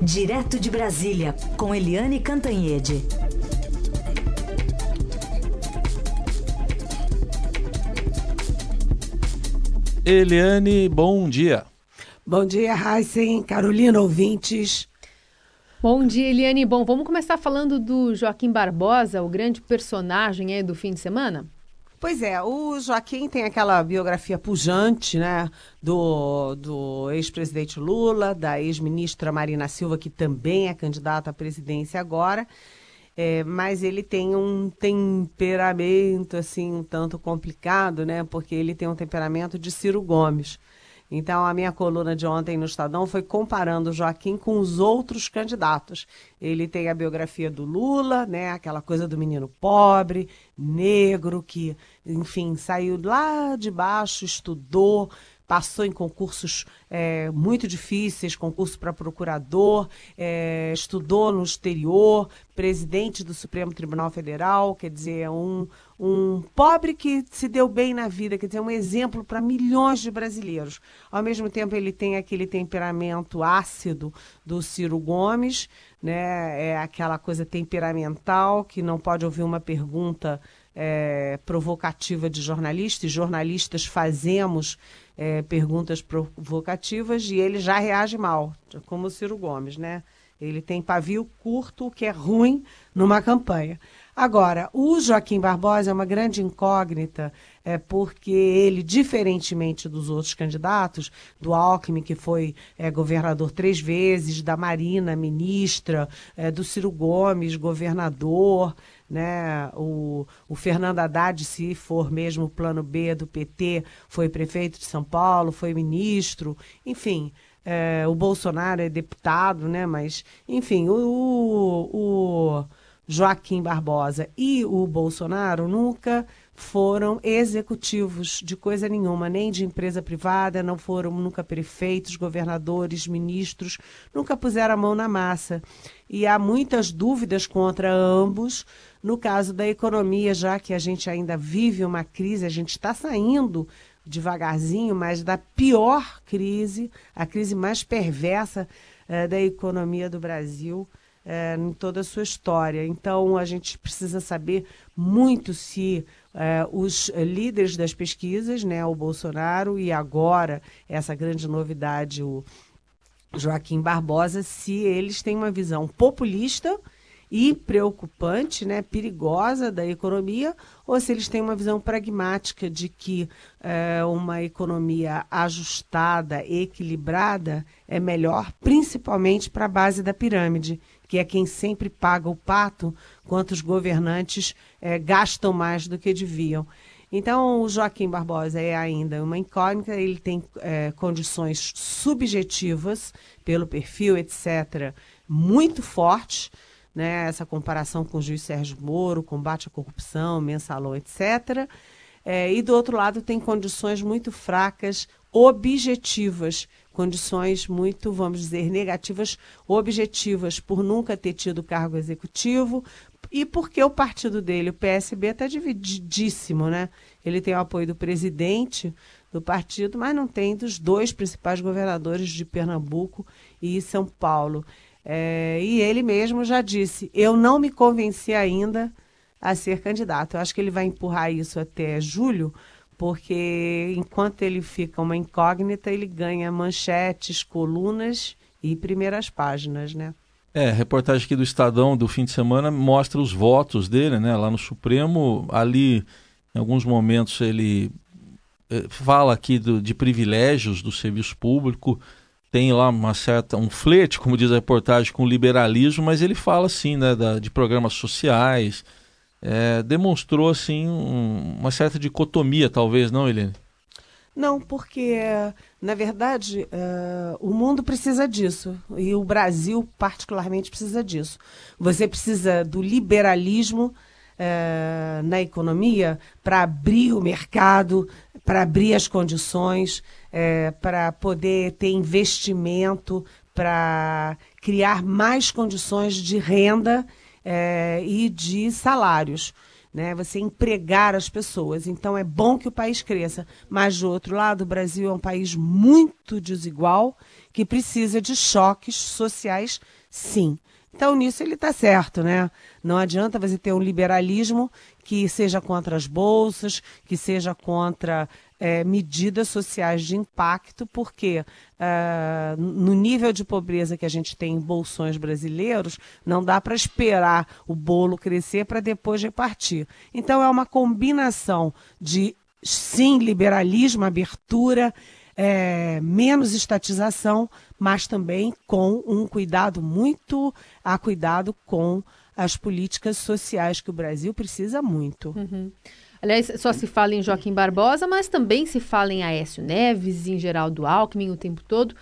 Direto de Brasília, com Eliane Cantanhede. Eliane, bom dia. Bom dia, Heisen, Carolina, ouvintes. Bom dia, Eliane. Bom, vamos começar falando do Joaquim Barbosa, o grande personagem aí do fim de semana? Pois é, o Joaquim tem aquela biografia pujante, né, do, do ex-presidente Lula, da ex-ministra Marina Silva, que também é candidata à presidência agora, é, mas ele tem um temperamento, assim, um tanto complicado, né, porque ele tem um temperamento de Ciro Gomes. Então, a minha coluna de ontem no Estadão foi comparando Joaquim com os outros candidatos. Ele tem a biografia do Lula, né, aquela coisa do menino pobre, negro, que, enfim, saiu lá de baixo, estudou, passou em concursos é, muito difíceis, concurso para procurador, é, estudou no exterior, presidente do Supremo Tribunal Federal, quer dizer, um, um pobre que se deu bem na vida, quer dizer, um exemplo para milhões de brasileiros. Ao mesmo tempo, ele tem aquele temperamento ácido do Ciro Gomes, né? É aquela coisa temperamental que não pode ouvir uma pergunta é, provocativa de jornalista, e jornalistas fazemos é, perguntas provocativas e ele já reage mal, como o Ciro Gomes, né? Ele tem pavio curto, o que é ruim numa campanha. Agora, o Joaquim Barbosa é uma grande incógnita, é porque ele, diferentemente dos outros candidatos, do Alckmin, que foi é, governador três vezes, da Marina, ministra, é, do Ciro Gomes, governador, né? O, o Fernando Haddad, se for mesmo o plano B do PT, foi prefeito de São Paulo, foi ministro, enfim. É, o Bolsonaro é deputado, né? Mas, enfim, o, o Joaquim Barbosa e o Bolsonaro nunca foram executivos de coisa nenhuma, nem de empresa privada, não foram nunca prefeitos, governadores, ministros, nunca puseram a mão na massa. E há muitas dúvidas contra ambos. No caso da economia, já que a gente ainda vive uma crise, a gente está saindo devagarzinho, mas da pior crise, a crise mais perversa eh, da economia do Brasil eh, em toda a sua história. Então, a gente precisa saber muito se eh, os líderes das pesquisas, né, o Bolsonaro e agora essa grande novidade, o Joaquim Barbosa, se eles têm uma visão populista e preocupante, né, perigosa da economia, ou se eles têm uma visão pragmática de que é, uma economia ajustada, equilibrada, é melhor, principalmente para a base da pirâmide, que é quem sempre paga o pato, quanto os governantes é, gastam mais do que deviam. Então, o Joaquim Barbosa é ainda uma incógnita, ele tem é, condições subjetivas, pelo perfil, etc., muito fortes né, essa comparação com o juiz Sérgio Moro, combate à corrupção, mensalão, etc. É, e do outro lado tem condições muito fracas, objetivas, condições muito, vamos dizer, negativas, objetivas, por nunca ter tido cargo executivo e porque o partido dele, o PSB, está divididíssimo, né? Ele tem o apoio do presidente do partido, mas não tem dos dois principais governadores de Pernambuco e São Paulo. É, e ele mesmo já disse: eu não me convenci ainda a ser candidato. Eu acho que ele vai empurrar isso até julho, porque enquanto ele fica uma incógnita, ele ganha manchetes, colunas e primeiras páginas, né? É, reportagem aqui do Estadão do fim de semana mostra os votos dele, né? Lá no Supremo, ali, em alguns momentos, ele eh, fala aqui do, de privilégios do serviço público, tem lá uma certa um flerte, como diz a reportagem, com liberalismo, mas ele fala assim, né, da, de programas sociais, é, demonstrou assim um, uma certa dicotomia, talvez, não, Helene? Não, porque na verdade uh, o mundo precisa disso e o Brasil particularmente precisa disso. Você precisa do liberalismo uh, na economia para abrir o mercado, para abrir as condições, é, para poder ter investimento, para criar mais condições de renda é, e de salários. né? Você empregar as pessoas. Então é bom que o país cresça, mas do outro lado, o Brasil é um país muito desigual que precisa de choques sociais, sim. Então, nisso ele está certo, né? Não adianta você ter um liberalismo que seja contra as bolsas, que seja contra é, medidas sociais de impacto, porque uh, no nível de pobreza que a gente tem em bolsões brasileiros, não dá para esperar o bolo crescer para depois repartir. Então, é uma combinação de, sim, liberalismo, abertura, é, menos estatização, mas também com um cuidado muito a cuidado com as políticas sociais que o Brasil precisa muito. Uhum. Aliás, só se fala em Joaquim Barbosa, mas também se fala em Aécio Neves, em Geraldo Alckmin o tempo todo.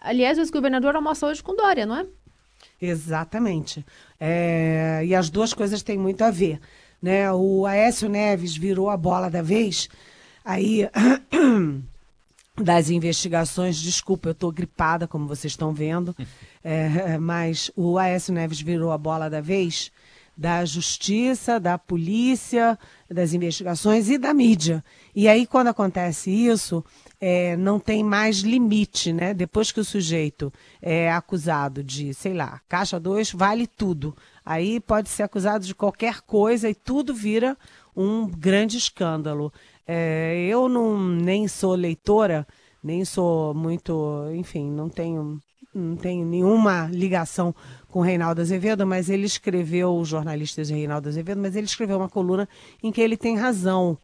Aliás, o ex-governador almoça hoje com Dória, não é? Exatamente. É, e as duas coisas têm muito a ver. Né? O Aécio Neves virou a bola da vez, aí das investigações. Desculpa, eu estou gripada, como vocês estão vendo, é, mas o Aécio Neves virou a bola da vez da justiça, da polícia, das investigações e da mídia. E aí, quando acontece isso, é, não tem mais limite, né? Depois que o sujeito é acusado de, sei lá, caixa 2, vale tudo. Aí pode ser acusado de qualquer coisa e tudo vira um grande escândalo. É, eu não nem sou leitora, nem sou muito, enfim, não tenho, não tenho nenhuma ligação com Reinaldo Azevedo, mas ele escreveu, o jornalista de Reinaldo Azevedo, mas ele escreveu uma coluna em que ele tem razão.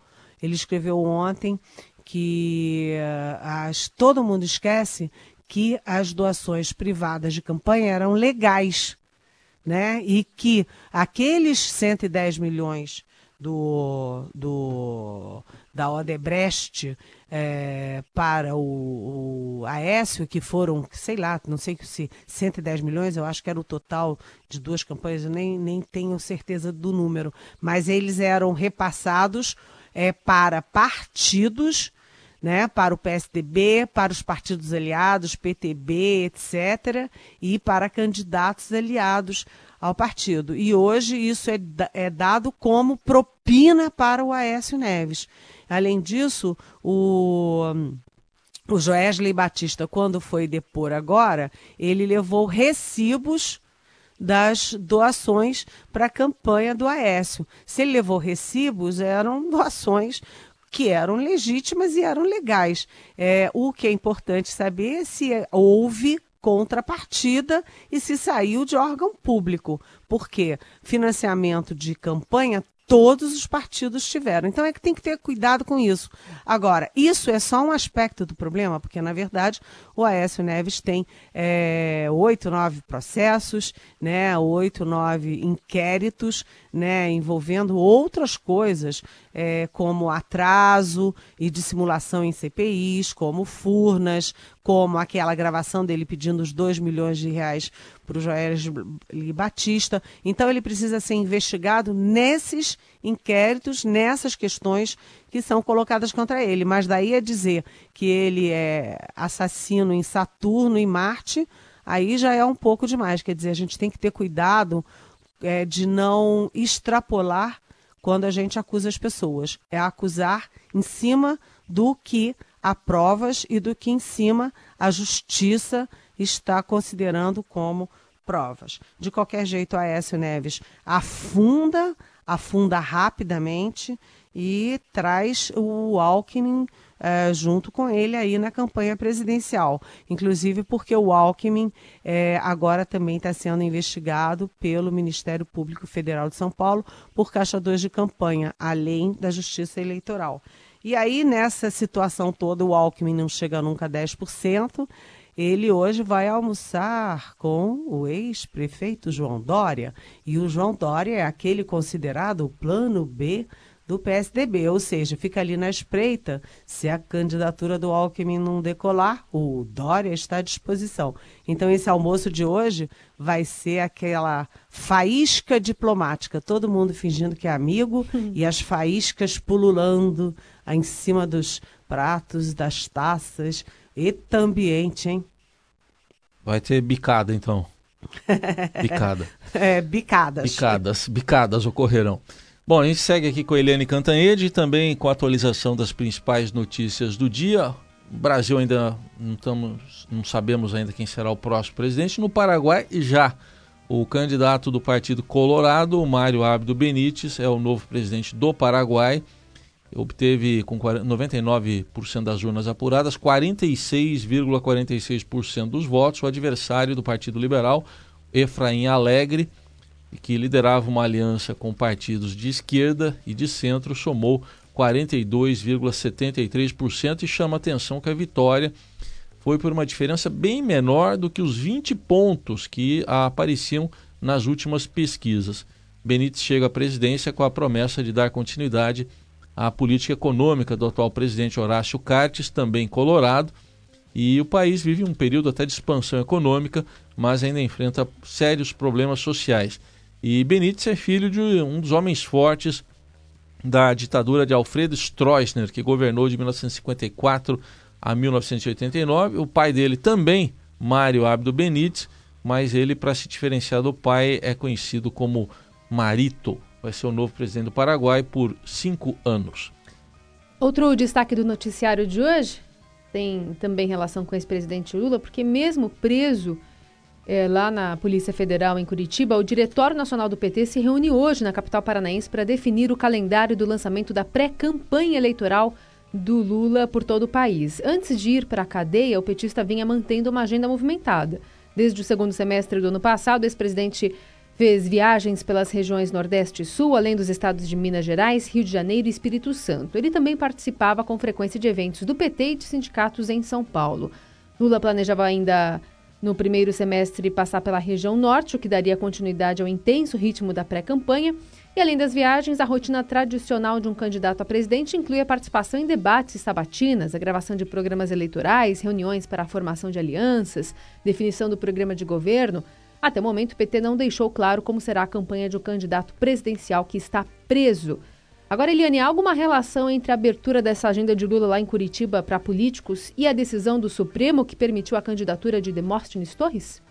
Ele escreveu ontem que uh, as, todo mundo esquece que as doações privadas de campanha eram legais, né? E que aqueles 110 milhões do, do, da Odebrecht é, para o, o Aécio, que foram, sei lá, não sei se 110 milhões, eu acho que era o total de duas campanhas, eu nem, nem tenho certeza do número, mas eles eram repassados é, para partidos né, para o PSDB, para os partidos aliados, PTB, etc., e para candidatos aliados ao partido. E hoje isso é, é dado como propina para o Aécio Neves. Além disso, o. O Joesley Batista, quando foi depor agora, ele levou recibos das doações para a campanha do Aécio. Se ele levou recibos, eram doações que eram legítimas e eram legais. É, o que é importante saber é se houve contrapartida e se saiu de órgão público, porque financiamento de campanha todos os partidos tiveram. Então é que tem que ter cuidado com isso. Agora, isso é só um aspecto do problema, porque na verdade o Aécio Neves tem é, oito, nove processos, né, oito, nove inquéritos, né, envolvendo outras coisas, é, como atraso e dissimulação em CPIs, como Furnas, como aquela gravação dele pedindo os 2 milhões de reais para o Joel Batista. Então ele precisa ser investigado nesses inquéritos, nessas questões que são colocadas contra ele. Mas daí a dizer que ele é assassino em Saturno e Marte, aí já é um pouco demais. Quer dizer, a gente tem que ter cuidado é, de não extrapolar quando a gente acusa as pessoas. É acusar em cima do que há provas e do que em cima a justiça está considerando como provas. De qualquer jeito, a Aécio Neves afunda, afunda rapidamente e traz o Alckmin é, junto com ele aí na campanha presidencial. Inclusive porque o Alckmin é, agora também está sendo investigado pelo Ministério Público Federal de São Paulo por caixa 2 de campanha, além da Justiça Eleitoral. E aí, nessa situação toda, o Alckmin não chega nunca a 10%. Ele hoje vai almoçar com o ex-prefeito João Dória. E o João Dória é aquele considerado o plano B do PSDB, ou seja, fica ali na espreita. Se a candidatura do Alckmin não decolar, o Dória está à disposição. Então, esse almoço de hoje vai ser aquela faísca diplomática, todo mundo fingindo que é amigo e as faíscas pululando em cima dos pratos, das taças. Eita ambiente, hein? Vai ter bicada, então. Bicada. é, bicadas. Bicadas, bicadas ocorrerão. Bom, a gente segue aqui com a Eliane Cantanhede e também com a atualização das principais notícias do dia. O Brasil ainda não, estamos, não sabemos ainda quem será o próximo presidente. No Paraguai, já o candidato do Partido Colorado, o Mário Abdo Benítez, é o novo presidente do Paraguai. Obteve com 99% das urnas apuradas 46,46% ,46 dos votos. O adversário do Partido Liberal, Efraim Alegre, que liderava uma aliança com partidos de esquerda e de centro, somou 42,73% e chama atenção que a vitória foi por uma diferença bem menor do que os 20 pontos que apareciam nas últimas pesquisas. Benítez chega à presidência com a promessa de dar continuidade à política econômica do atual presidente Horácio Cartes, também colorado, e o país vive um período até de expansão econômica, mas ainda enfrenta sérios problemas sociais. E Benítez é filho de um dos homens fortes da ditadura de Alfredo Stroessner, que governou de 1954 a 1989. O pai dele também, Mário Abdo Benítez, mas ele, para se diferenciar do pai, é conhecido como Marito. Vai ser o novo presidente do Paraguai por cinco anos. Outro destaque do noticiário de hoje tem também relação com o ex-presidente Lula, porque mesmo preso é, lá na Polícia Federal em Curitiba, o Diretório Nacional do PT se reúne hoje na capital paranaense para definir o calendário do lançamento da pré-campanha eleitoral do Lula por todo o país. Antes de ir para a cadeia, o petista vinha mantendo uma agenda movimentada. Desde o segundo semestre do ano passado, o ex-presidente fez viagens pelas regiões Nordeste e Sul, além dos estados de Minas Gerais, Rio de Janeiro e Espírito Santo. Ele também participava com frequência de eventos do PT e de sindicatos em São Paulo. Lula planejava ainda no primeiro semestre passar pela região norte, o que daria continuidade ao intenso ritmo da pré-campanha. E além das viagens, a rotina tradicional de um candidato a presidente inclui a participação em debates sabatinas, a gravação de programas eleitorais, reuniões para a formação de alianças, definição do programa de governo. Até o momento, o PT não deixou claro como será a campanha de um candidato presidencial que está preso. Agora, Eliane, há alguma relação entre a abertura dessa agenda de Lula lá em Curitiba para políticos e a decisão do Supremo que permitiu a candidatura de Demóstenes Torres?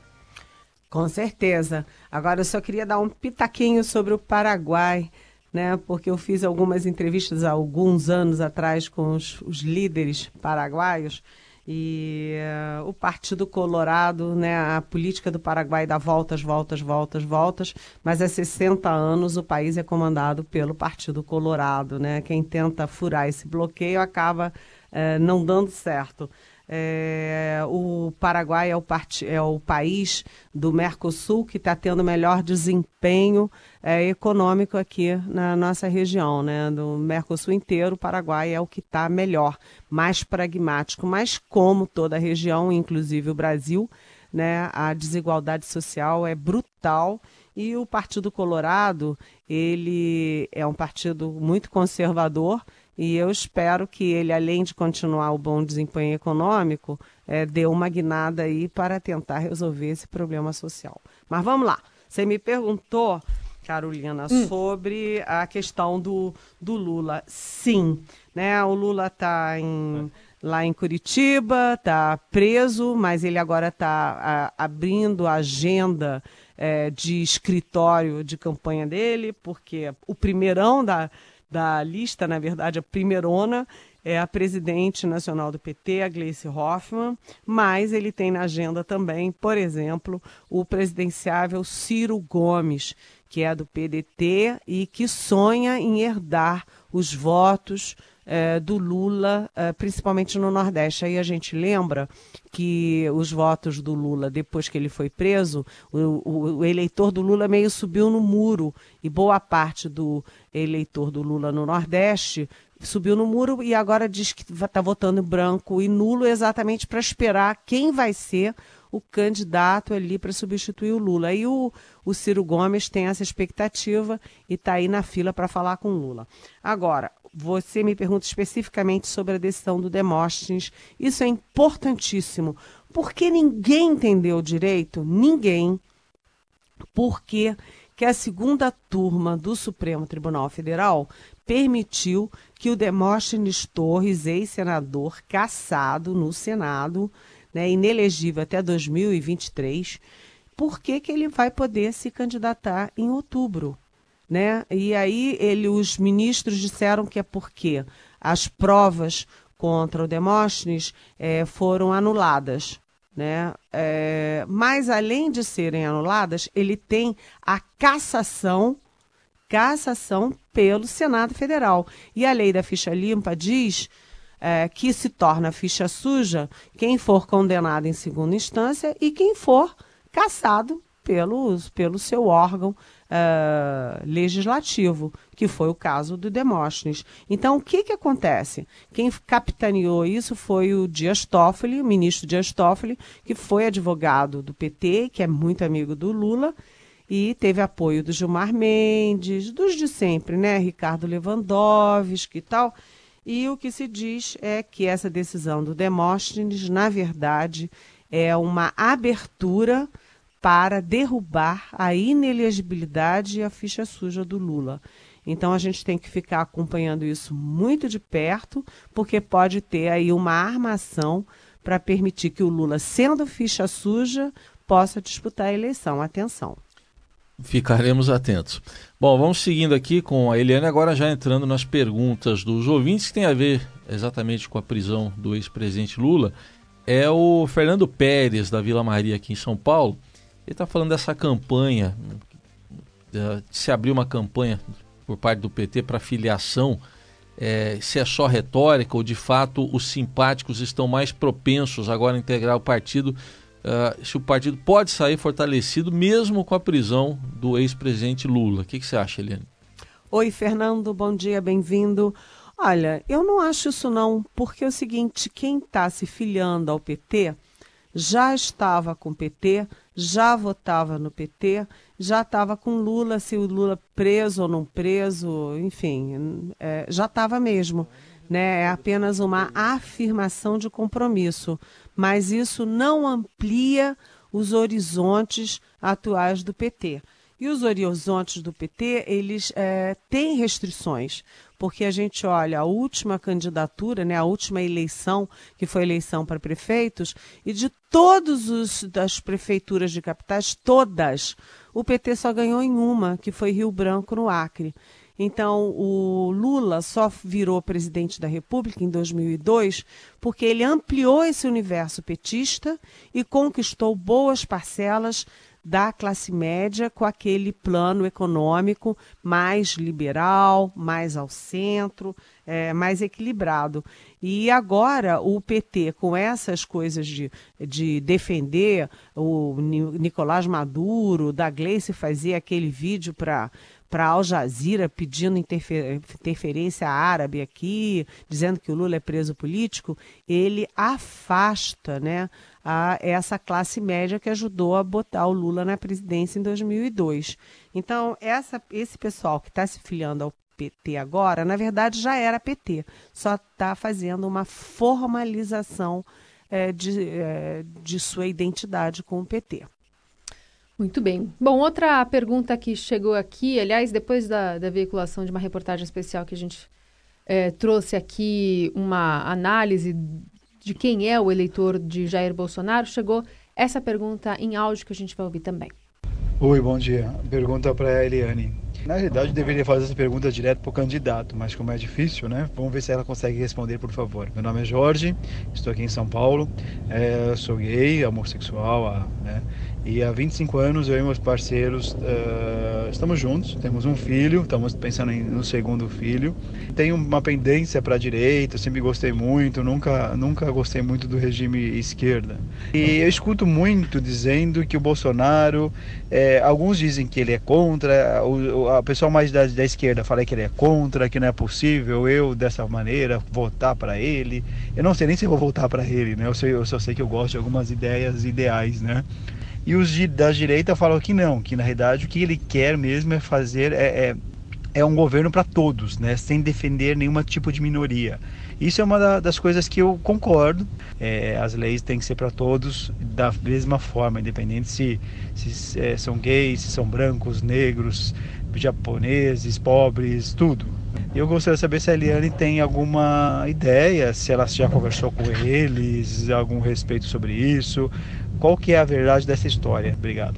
Com certeza. Agora eu só queria dar um pitaquinho sobre o Paraguai, né? Porque eu fiz algumas entrevistas há alguns anos atrás com os, os líderes paraguaios e uh, o Partido Colorado, né, a política do Paraguai dá voltas, voltas, voltas, voltas, mas há 60 anos o país é comandado pelo Partido Colorado. Né? Quem tenta furar esse bloqueio acaba uh, não dando certo. É, o Paraguai é o, é o país do Mercosul que está tendo melhor desempenho é, econômico aqui na nossa região, né? Do Mercosul inteiro, o Paraguai é o que está melhor, mais pragmático, mas como toda a região, inclusive o Brasil, né? A desigualdade social é brutal e o Partido Colorado ele é um partido muito conservador e eu espero que ele, além de continuar o bom desempenho econômico, é, dê uma guinada aí para tentar resolver esse problema social. Mas vamos lá. Você me perguntou, Carolina, hum. sobre a questão do, do Lula. Sim, né? O Lula está em lá em Curitiba, está preso, mas ele agora está abrindo a agenda é, de escritório de campanha dele, porque o primeirão da, da lista, na verdade, a primeirona é a presidente nacional do PT, a Gleice Hoffmann, mas ele tem na agenda também, por exemplo, o presidenciável Ciro Gomes, que é do PDT e que sonha em herdar os votos é, do Lula, é, principalmente no Nordeste. Aí a gente lembra que os votos do Lula, depois que ele foi preso, o, o, o, eleitor do Lula meio subiu no muro e boa parte do eleitor do Lula no Nordeste subiu no muro e agora diz que está votando branco e nulo exatamente para esperar quem vai ser o candidato ali para substituir o Lula. E o, o Ciro Gomes tem essa expectativa e está aí na fila para falar com o Lula. Agora, você me pergunta especificamente sobre a decisão do Demóstenes. Isso é importantíssimo, porque ninguém entendeu direito, ninguém, porque que a segunda turma do Supremo Tribunal Federal permitiu que o Demóstenes Torres, ex-senador cassado no Senado, né, inelegível até 2023, por que, que ele vai poder se candidatar em outubro? Né? E aí ele, os ministros disseram que é porque as provas contra o Demóstenes é, foram anuladas. Né? É, mas além de serem anuladas, ele tem a cassação, cassação pelo Senado Federal. E a lei da ficha limpa diz é, que se torna ficha suja quem for condenado em segunda instância e quem for cassado pelo, pelo seu órgão uh, legislativo, que foi o caso do Demóstenes. Então, o que, que acontece? Quem capitaneou isso foi o Dias Toffoli, o ministro Dias Toffoli, que foi advogado do PT, que é muito amigo do Lula, e teve apoio do Gilmar Mendes, dos de sempre, né? Ricardo Lewandowski e tal. E o que se diz é que essa decisão do Demóstenes, na verdade, é uma abertura para derrubar a inelegibilidade e a ficha suja do Lula. Então a gente tem que ficar acompanhando isso muito de perto, porque pode ter aí uma armação para permitir que o Lula, sendo ficha suja, possa disputar a eleição. Atenção. Ficaremos atentos. Bom, vamos seguindo aqui com a Eliane, agora já entrando nas perguntas dos ouvintes, que tem a ver exatamente com a prisão do ex-presidente Lula. É o Fernando Pérez, da Vila Maria, aqui em São Paulo. Ele está falando dessa campanha, de se abrir uma campanha por parte do PT para filiação, é, se é só retórica ou de fato os simpáticos estão mais propensos agora a integrar o partido, uh, se o partido pode sair fortalecido mesmo com a prisão do ex-presidente Lula. O que, que você acha, Eliane? Oi, Fernando, bom dia, bem-vindo. Olha, eu não acho isso não, porque é o seguinte, quem está se filiando ao PT já estava com o PT, já votava no PT, já estava com Lula, se o Lula preso ou não preso, enfim, é, já estava mesmo. Né? É apenas uma afirmação de compromisso, mas isso não amplia os horizontes atuais do PT. E os horizontes do PT, eles é, têm restrições, porque a gente olha a última candidatura, né, a última eleição, que foi eleição para prefeitos, e de todas as prefeituras de capitais, todas, o PT só ganhou em uma, que foi Rio Branco, no Acre. Então, o Lula só virou presidente da República em 2002 porque ele ampliou esse universo petista e conquistou boas parcelas da classe média com aquele plano econômico mais liberal, mais ao centro, é, mais equilibrado. E agora o PT, com essas coisas de, de defender o Nicolás Maduro, da Gleice fazer aquele vídeo para para Al Jazeera pedindo interfer interferência árabe aqui, dizendo que o Lula é preso político, ele afasta né, a essa classe média que ajudou a botar o Lula na presidência em 2002. Então, essa, esse pessoal que está se filiando ao PT agora, na verdade já era PT, só está fazendo uma formalização é, de, é, de sua identidade com o PT. Muito bem. Bom, outra pergunta que chegou aqui, aliás, depois da, da veiculação de uma reportagem especial que a gente é, trouxe aqui uma análise de quem é o eleitor de Jair Bolsonaro, chegou essa pergunta em áudio que a gente vai ouvir também. Oi, bom dia. Pergunta para a Eliane. Na realidade, eu deveria fazer essa pergunta direto para o candidato, mas como é difícil, né? Vamos ver se ela consegue responder, por favor. Meu nome é Jorge, estou aqui em São Paulo, é, sou gay, homossexual, né? E há 25 anos eu e meus parceiros uh, estamos juntos, temos um filho, estamos pensando em, no segundo filho. Tenho uma pendência para a direita, sempre gostei muito, nunca, nunca gostei muito do regime esquerda. E eu escuto muito dizendo que o Bolsonaro, é, alguns dizem que ele é contra, o, a pessoa mais da, da esquerda fala que ele é contra, que não é possível eu dessa maneira votar para ele. Eu não sei nem se vou votar para ele, né? Eu, sei, eu só sei que eu gosto de algumas ideias ideais, né? E os da direita falam que não, que na realidade o que ele quer mesmo é fazer é, é, é um governo para todos, né, sem defender nenhum tipo de minoria. Isso é uma da, das coisas que eu concordo. É, as leis têm que ser para todos da mesma forma, independente se, se é, são gays, se são brancos, negros, japoneses, pobres, tudo. Eu gostaria de saber se a Eliane tem alguma ideia, se ela já conversou com eles, algum respeito sobre isso, qual que é a verdade dessa história? Obrigado.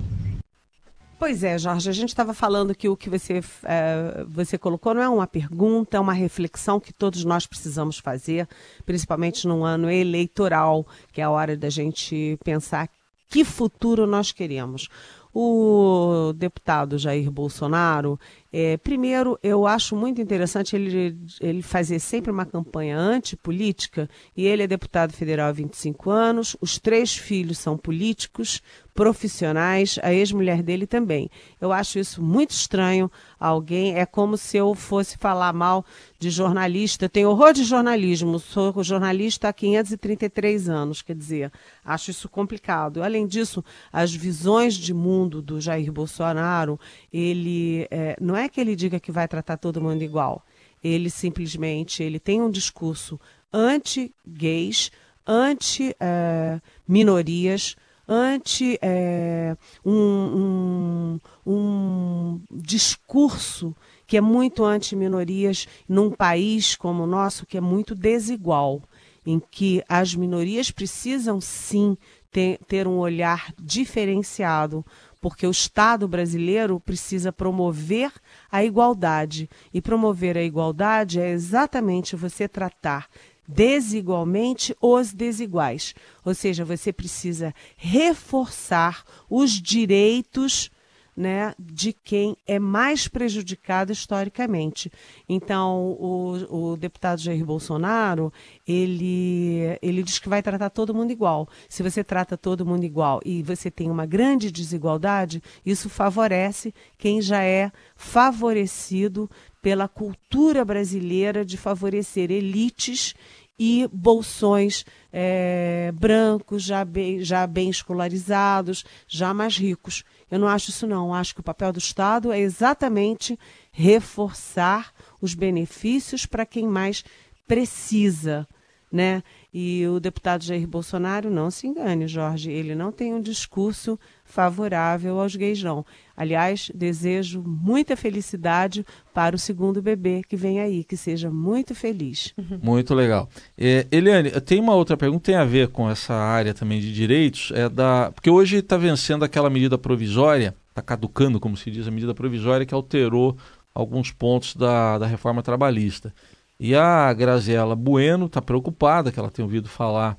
Pois é, Jorge, a gente estava falando que o que você, é, você colocou não é uma pergunta, é uma reflexão que todos nós precisamos fazer, principalmente num ano eleitoral, que é a hora da gente pensar que futuro nós queremos. O deputado Jair Bolsonaro, é, primeiro, eu acho muito interessante ele, ele fazer sempre uma campanha antipolítica, e ele é deputado federal há 25 anos, os três filhos são políticos, profissionais, a ex-mulher dele também. Eu acho isso muito estranho. Alguém é como se eu fosse falar mal de jornalista. Tenho horror de jornalismo. Sou jornalista há 533 anos, quer dizer, acho isso complicado. Além disso, as visões de mundo do Jair Bolsonaro, ele é, não é que ele diga que vai tratar todo mundo igual. Ele simplesmente ele tem um discurso anti-gays, anti-minorias. É, ante é, um, um, um discurso que é muito anti-minorias num país como o nosso, que é muito desigual, em que as minorias precisam sim ter, ter um olhar diferenciado, porque o Estado brasileiro precisa promover a igualdade. E promover a igualdade é exatamente você tratar desigualmente os desiguais. Ou seja, você precisa reforçar os direitos né, de quem é mais prejudicado historicamente. Então, o, o, deputado Jair Bolsonaro, ele, ele diz que vai tratar todo mundo igual. Se você trata todo mundo igual e você tem uma grande desigualdade, isso favorece quem já é favorecido pela cultura brasileira de favorecer elites e bolsões é, brancos, já bem, já bem escolarizados, já mais ricos. Eu não acho isso não. Acho que o papel do Estado é exatamente reforçar os benefícios para quem mais precisa, né? E o deputado Jair Bolsonaro, não se engane, Jorge, ele não tem um discurso favorável aos gays, não. Aliás, desejo muita felicidade para o segundo bebê que vem aí, que seja muito feliz. Muito legal. É, Eliane, tem uma outra pergunta tem a ver com essa área também de direitos, é da porque hoje está vencendo aquela medida provisória, está caducando, como se diz, a medida provisória que alterou alguns pontos da, da reforma trabalhista. E a Graziela Bueno está preocupada, que ela tem ouvido falar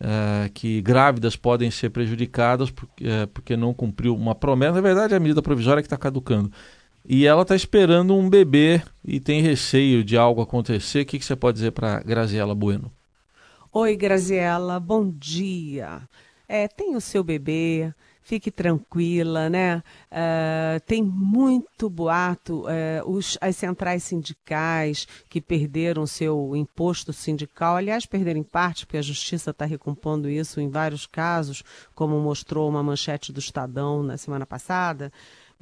é, que grávidas podem ser prejudicadas porque, é, porque não cumpriu uma promessa. Na verdade, é a medida provisória que está caducando. E ela está esperando um bebê e tem receio de algo acontecer. O que, que você pode dizer para Graziela Bueno? Oi, Graziela, bom dia. É, tem o seu bebê, fique tranquila, né? Uh, tem muito boato. Uh, os, as centrais sindicais que perderam seu imposto sindical, aliás, perderam em parte, porque a justiça está recompondo isso em vários casos, como mostrou uma manchete do Estadão na semana passada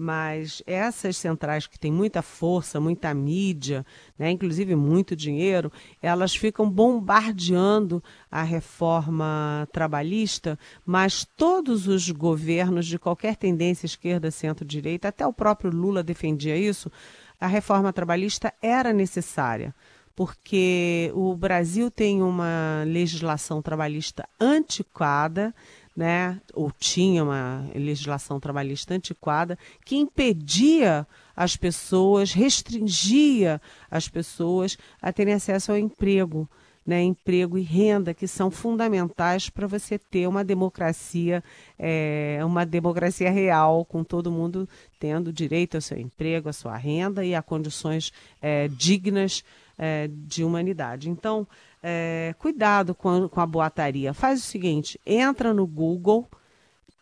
mas essas centrais que têm muita força, muita mídia, né, inclusive muito dinheiro, elas ficam bombardeando a reforma trabalhista, mas todos os governos de qualquer tendência esquerda, centro-direita, até o próprio Lula defendia isso, a reforma trabalhista era necessária porque o Brasil tem uma legislação trabalhista antiquada, né, ou tinha uma legislação trabalhista antiquada que impedia as pessoas, restringia as pessoas a terem acesso ao emprego, né, emprego e renda, que são fundamentais para você ter uma democracia, é, uma democracia real, com todo mundo tendo direito ao seu emprego, à sua renda e a condições é, dignas é, de humanidade. Então, é, cuidado com, com a boataria. Faz o seguinte: entra no Google,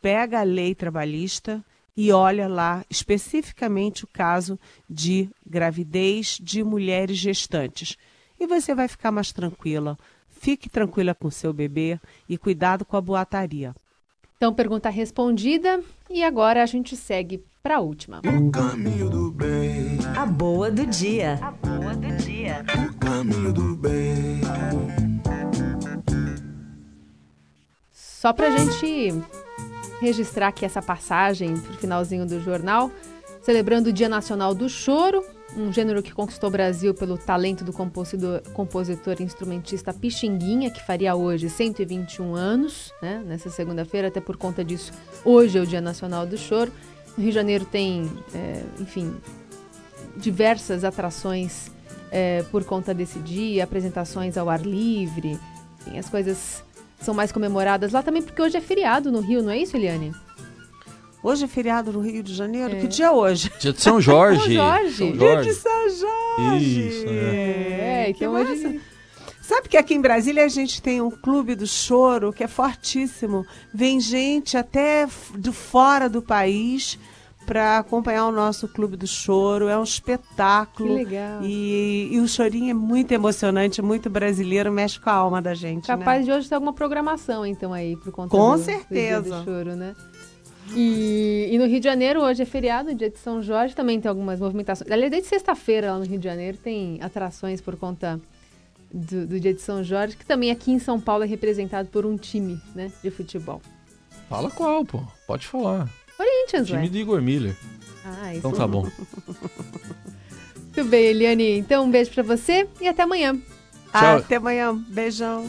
pega a lei trabalhista e olha lá especificamente o caso de gravidez de mulheres gestantes. E você vai ficar mais tranquila. Fique tranquila com seu bebê e cuidado com a boataria. Então, pergunta respondida e agora a gente segue para a última. O caminho do bem. A boa do dia. A boa do dia. O caminho do bem. Só para a gente registrar aqui essa passagem para o finalzinho do jornal, celebrando o Dia Nacional do Choro, um gênero que conquistou o Brasil pelo talento do compositor, compositor e instrumentista Pixinguinha, que faria hoje 121 anos, né, nessa segunda-feira, até por conta disso, hoje é o Dia Nacional do Choro. No Rio de Janeiro tem, é, enfim, diversas atrações é, por conta desse dia, apresentações ao ar livre, enfim, as coisas são mais comemoradas lá também, porque hoje é feriado no Rio, não é isso, Eliane? Hoje é feriado no Rio de Janeiro? É. Que dia é hoje? Dia de São Jorge. São Jorge. São Jorge. Dia de São Jorge. Isso, é. é então hoje... Sabe que aqui em Brasília a gente tem um clube do choro que é fortíssimo. Vem gente até do fora do país para acompanhar o nosso Clube do Choro. É um espetáculo. Que legal. E, e, o chorinho é muito emocionante, muito brasileiro, mexe com a alma da gente. Né? Capaz né? de hoje ter alguma programação, então, aí, por conta com do, certeza. do Choro, né? E, e, no Rio de Janeiro, hoje é feriado, dia de São Jorge, também tem algumas movimentações. Aliás, desde sexta-feira lá no Rio de Janeiro tem atrações por conta do, do, dia de São Jorge, que também aqui em São Paulo é representado por um time né, de futebol. Fala qual, pô. Pode falar. Corinthians, Time ué. do Igor Miller. Ah, isso então tá bom. Muito bem, Eliane. Então um beijo para você e até amanhã. Tchau. Até amanhã. Beijão.